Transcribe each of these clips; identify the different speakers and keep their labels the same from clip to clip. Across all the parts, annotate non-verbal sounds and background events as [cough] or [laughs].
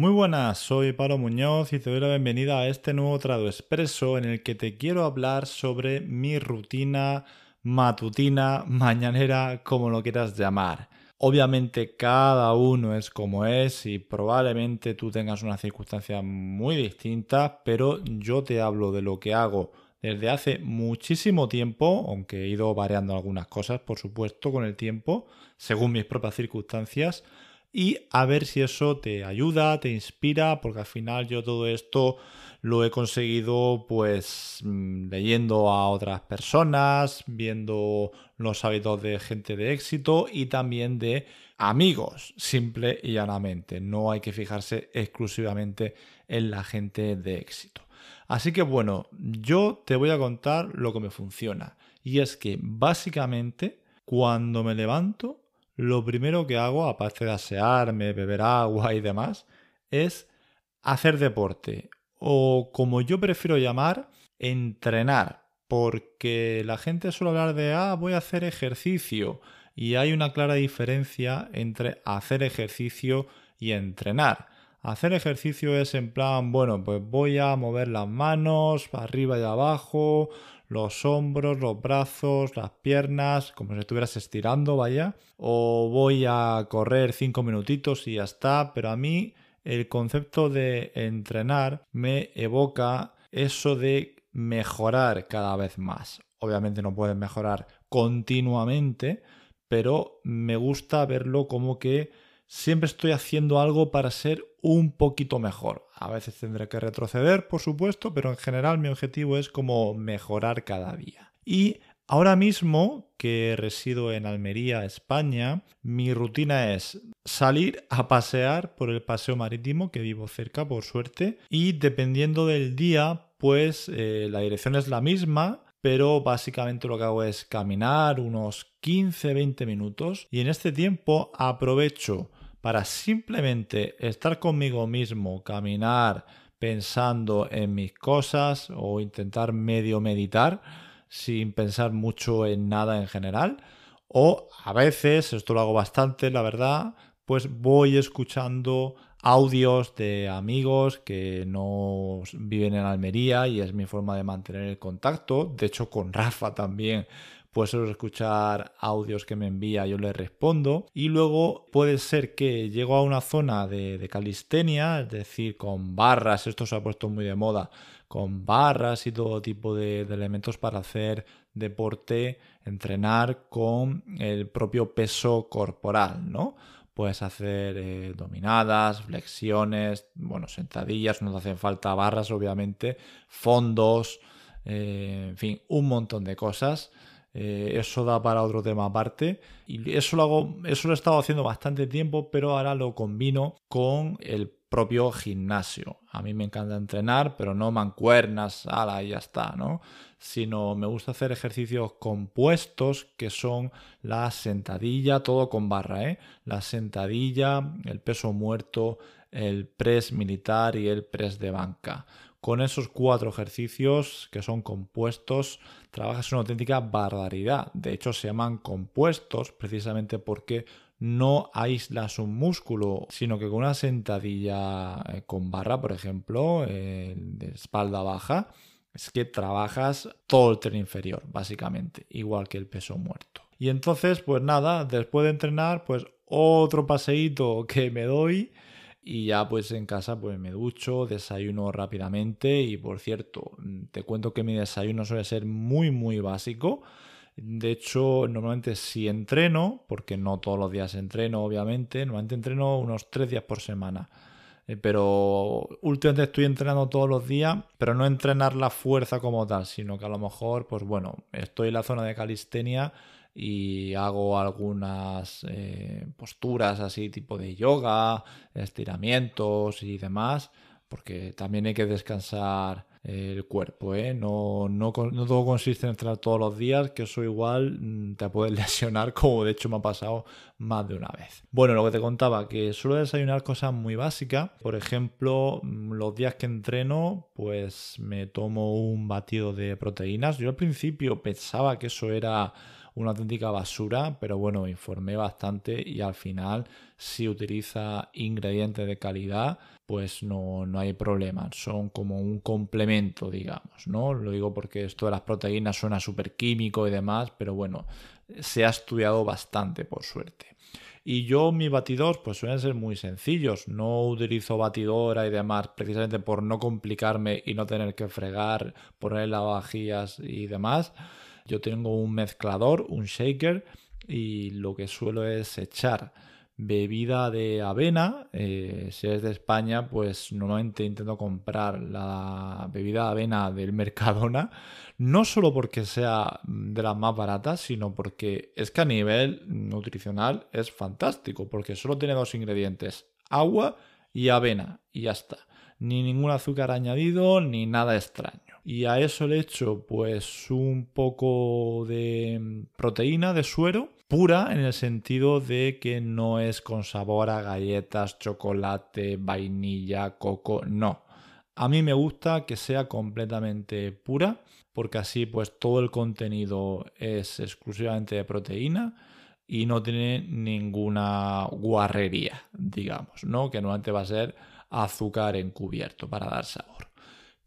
Speaker 1: Muy buenas, soy Pablo Muñoz y te doy la bienvenida a este nuevo Trado Expreso en el que te quiero hablar sobre mi rutina matutina, mañanera, como lo quieras llamar. Obviamente cada uno es como es y probablemente tú tengas una circunstancia muy distinta, pero yo te hablo de lo que hago desde hace muchísimo tiempo, aunque he ido variando algunas cosas, por supuesto, con el tiempo, según mis propias circunstancias, y a ver si eso te ayuda, te inspira, porque al final yo todo esto lo he conseguido pues mm, leyendo a otras personas, viendo los hábitos de gente de éxito y también de amigos, simple y llanamente. No hay que fijarse exclusivamente en la gente de éxito. Así que bueno, yo te voy a contar lo que me funciona. Y es que básicamente cuando me levanto lo primero que hago, aparte de asearme, beber agua y demás, es hacer deporte. O como yo prefiero llamar, entrenar. Porque la gente suele hablar de, ah, voy a hacer ejercicio. Y hay una clara diferencia entre hacer ejercicio y entrenar. Hacer ejercicio es en plan, bueno, pues voy a mover las manos arriba y abajo, los hombros, los brazos, las piernas, como si estuvieras estirando, vaya. O voy a correr cinco minutitos y ya está. Pero a mí el concepto de entrenar me evoca eso de mejorar cada vez más. Obviamente no puedes mejorar continuamente, pero me gusta verlo como que siempre estoy haciendo algo para ser un poquito mejor. A veces tendré que retroceder, por supuesto, pero en general mi objetivo es como mejorar cada día. Y ahora mismo que resido en Almería, España, mi rutina es salir a pasear por el paseo marítimo que vivo cerca, por suerte, y dependiendo del día, pues eh, la dirección es la misma, pero básicamente lo que hago es caminar unos 15-20 minutos y en este tiempo aprovecho para simplemente estar conmigo mismo, caminar pensando en mis cosas o intentar medio meditar sin pensar mucho en nada en general. O a veces, esto lo hago bastante, la verdad, pues voy escuchando audios de amigos que no viven en Almería y es mi forma de mantener el contacto. De hecho, con Rafa también pues suelo escuchar audios que me envía, yo le respondo. Y luego puede ser que llego a una zona de, calistenia, es decir, con barras, esto se ha puesto muy de moda, con barras y todo tipo de, elementos para hacer deporte, entrenar con el propio peso corporal, ¿no? Puedes hacer eh, dominadas, flexiones, bueno, sentadillas, no te hacen falta barras, obviamente, fondos, eh, en fin, un montón de cosas eh, eso da para otro tema aparte. Y eso lo hago, eso lo he estado haciendo bastante tiempo, pero ahora lo combino con el propio gimnasio. A mí me encanta entrenar, pero no mancuernas, ala, y ya está, ¿no? Sino me gusta hacer ejercicios compuestos que son la sentadilla, todo con barra, ¿eh? La sentadilla, el peso muerto, el press militar y el press de banca. Con esos cuatro ejercicios que son compuestos, trabajas una auténtica barbaridad. De hecho, se llaman compuestos precisamente porque no aíslas un músculo, sino que con una sentadilla eh, con barra, por ejemplo, eh, de espalda baja, es que trabajas todo el tren inferior, básicamente, igual que el peso muerto. Y entonces, pues nada, después de entrenar, pues otro paseíto que me doy y ya pues en casa pues me ducho, desayuno rápidamente y por cierto, mm, te cuento que mi desayuno suele ser muy muy básico. De hecho, normalmente si entreno, porque no todos los días entreno, obviamente, normalmente entreno unos tres días por semana. Eh, pero últimamente estoy entrenando todos los días, pero no entrenar la fuerza como tal, sino que a lo mejor, pues bueno, estoy en la zona de calistenia y hago algunas eh, posturas así tipo de yoga, estiramientos y demás, porque también hay que descansar el cuerpo, ¿eh? No, no, todo consiste en entrenar todos los días, que eso igual mm, te puede [laughs] lesionar, como de hecho me ha pasado más de una vez. Bueno, lo que te contaba, que suelo desayunar cosas muy básicas. Por ejemplo, mm, los días que entreno, pues me tomo un batido de proteínas. Yo al principio pensaba que eso era una auténtica basura, pero bueno, informé bastante y al final si utiliza ingredientes de calidad, pues no, no hay problema, son como un complemento, digamos, ¿no? Lo digo porque esto de las proteínas suena súper químico y demás, pero bueno, se ha estudiado bastante por suerte. Y yo mis batidores pues suelen ser muy sencillos. No utilizo batidora y demás precisamente por no complicarme y no tener que fregar, poner lavavajillas y demás. Yo tengo un mezclador, un shaker y lo que suelo es echar bebida de avena. Eh, si es de España, pues normalmente intento comprar la bebida de avena del [laughs] Mercadona. No solo porque sea de las más baratas, sino porque es que a nivel nutricional es fantástico, porque solo tiene dos ingredientes, agua y avena, y ya está. Ni ningún azúcar añadido, ni nada extraño. Y a eso le echo pues un poco de proteína, de suero, pura en el sentido de que no es con sabor a galletas, chocolate, vainilla, coco, no. A mí me gusta que sea completamente pura porque así pues todo el contenido es exclusivamente de proteína y no tiene ninguna guarrería, digamos, ¿no? Que normalmente va a ser azúcar encubierto para dar sabor.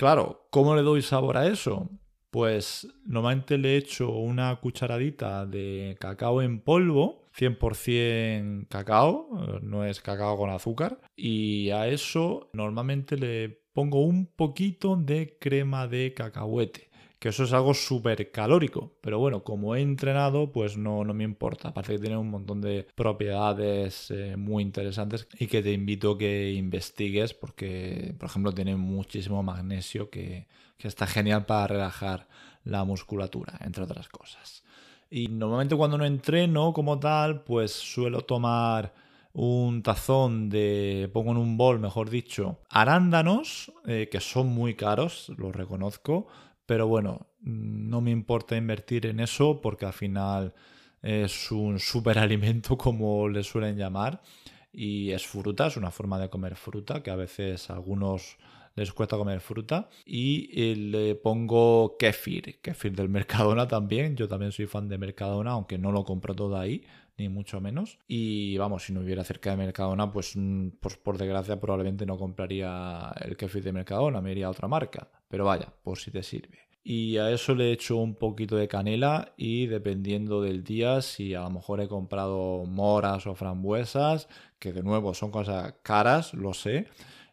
Speaker 1: Claro, ¿cómo le doy sabor a eso? Pues normalmente le echo una cucharadita de cacao en polvo, 100% cacao, no es cacao con azúcar, y a eso normalmente le pongo un poquito de crema de cacahuete que eso es algo súper calórico. Pero bueno, como he entrenado, pues no, no me importa. Aparte que tiene un montón de propiedades eh, muy interesantes y que te invito a que investigues porque, por ejemplo, tiene muchísimo magnesio que, que está genial para relajar la musculatura, entre otras cosas. Y normalmente cuando no entreno como tal, pues suelo tomar un tazón de, pongo en un bol, mejor dicho, arándanos, eh, que son muy caros, lo reconozco, pero bueno, no me importa invertir en eso porque al final es un superalimento [laughs] como le suelen llamar y es fruta, es una forma de comer fruta que a veces a algunos les cuesta comer fruta. Y eh, le pongo kefir, kefir del Mercadona también, yo también soy fan de Mercadona aunque no lo compro todo ahí ni mucho menos y vamos, si no hubiera cerca de Mercadona pues, mm, pues por desgracia probablemente no compraría el kefir de Mercadona, me iría a otra marca, pero vaya, por si te sirve. Y a eso le echo un poquito de canela y dependiendo del día, si a lo mejor he comprado moras o frambuesas, que de nuevo son cosas caras, lo sé,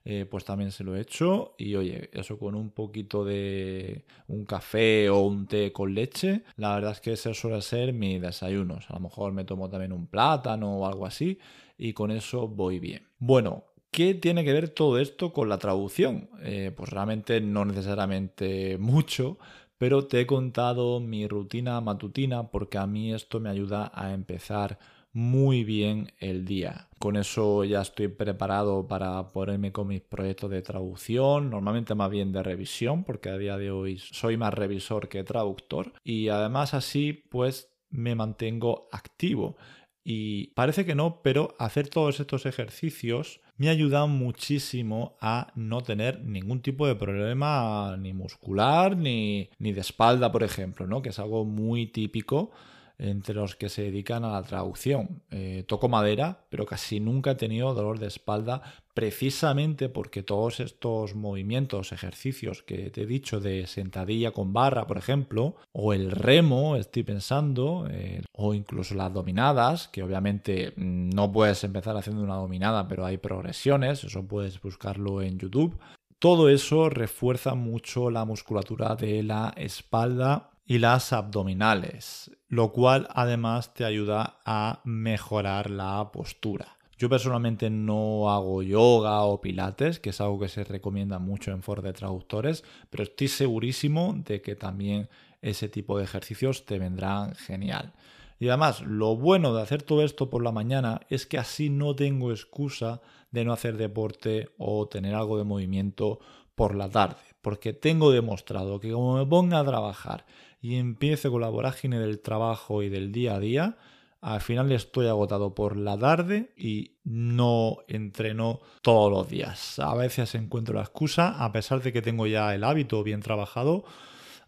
Speaker 1: eh, pues también se lo he hecho. Y oye, eso con un poquito de un café o un té con leche, la verdad es que ese suele ser mi desayuno. A lo mejor me tomo también un plátano o algo así y con eso voy bien. Bueno, ¿Qué tiene que ver todo esto con la traducción? Eh, pues realmente no necesariamente mucho, pero te he contado mi rutina matutina porque a mí esto me ayuda a empezar muy bien el día. Con eso ya estoy preparado para ponerme con mis proyectos de traducción, normalmente más bien de revisión, porque a día de hoy soy más revisor que traductor. Y además así pues me mantengo activo. Y parece que no, pero hacer todos estos ejercicios me ha ayudado muchísimo a no tener ningún tipo de problema ni muscular ni, ni de espalda, por ejemplo, ¿no? que es algo muy típico entre los que se dedican a la traducción. Eh, toco madera, pero casi nunca he tenido dolor de espalda precisamente porque todos estos movimientos, ejercicios que te he dicho de sentadilla con barra, por ejemplo, o el remo, estoy pensando, eh, o incluso las dominadas, que obviamente mm, no puedes empezar haciendo una dominada, pero hay progresiones, eso puedes buscarlo en YouTube. Todo eso refuerza mucho la musculatura de la espalda y las abdominales, lo cual además te ayuda a mejorar la postura. Yo personalmente no hago yoga o pilates, que es algo que se recomienda mucho en Ford de traductores, pero estoy segurísimo de que también ese tipo de ejercicios te vendrán genial. Y además, lo bueno de hacer todo esto por la mañana es que así no tengo excusa de no hacer deporte o tener algo de movimiento por la tarde, porque tengo demostrado que como me ponga a trabajar y empiezo con la vorágine del trabajo y del día a día, al final estoy agotado por la tarde y no entreno todos los días. A veces encuentro la excusa, a pesar de que tengo ya el hábito bien trabajado,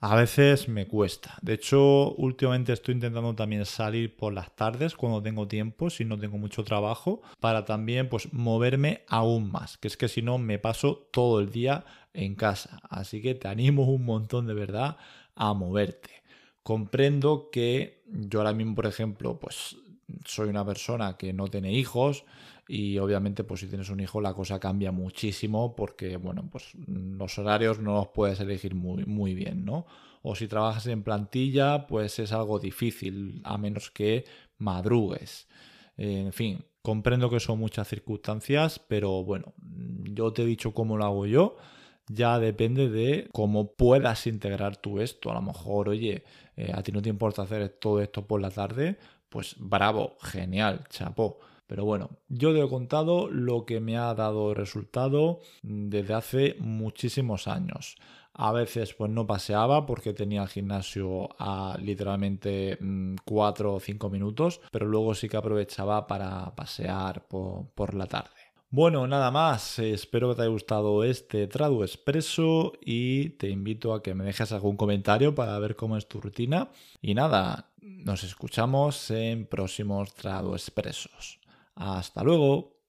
Speaker 1: a veces me cuesta. De hecho, últimamente estoy intentando también salir por las tardes cuando tengo tiempo, si no tengo mucho trabajo, para también pues moverme aún más, que es que si no me paso todo el día en casa. Así que te animo un montón de verdad a moverte. Comprendo que yo ahora mismo, por ejemplo, pues soy una persona que no tiene hijos, y obviamente pues si tienes un hijo la cosa cambia muchísimo porque bueno pues los horarios no los puedes elegir muy, muy bien no o si trabajas en plantilla pues es algo difícil a menos que madrugues en fin comprendo que son muchas circunstancias pero bueno yo te he dicho cómo lo hago yo ya depende de cómo puedas integrar tú esto. A lo mejor, oye, eh, a ti no te importa hacer todo esto por la tarde, pues bravo, genial, chapó. Pero bueno, yo te he contado lo que me ha dado resultado desde hace muchísimos años. A veces pues no paseaba porque tenía el gimnasio a literalmente 4 mm, o 5 minutos, pero luego sí que aprovechaba para pasear por, la tarde. Bueno, nada más, espero que te haya gustado este Tradu Expreso y te invito a que me dejes algún comentario para ver cómo es tu rutina. Y nada, nos escuchamos en próximos Tradu Expresos. Hasta luego.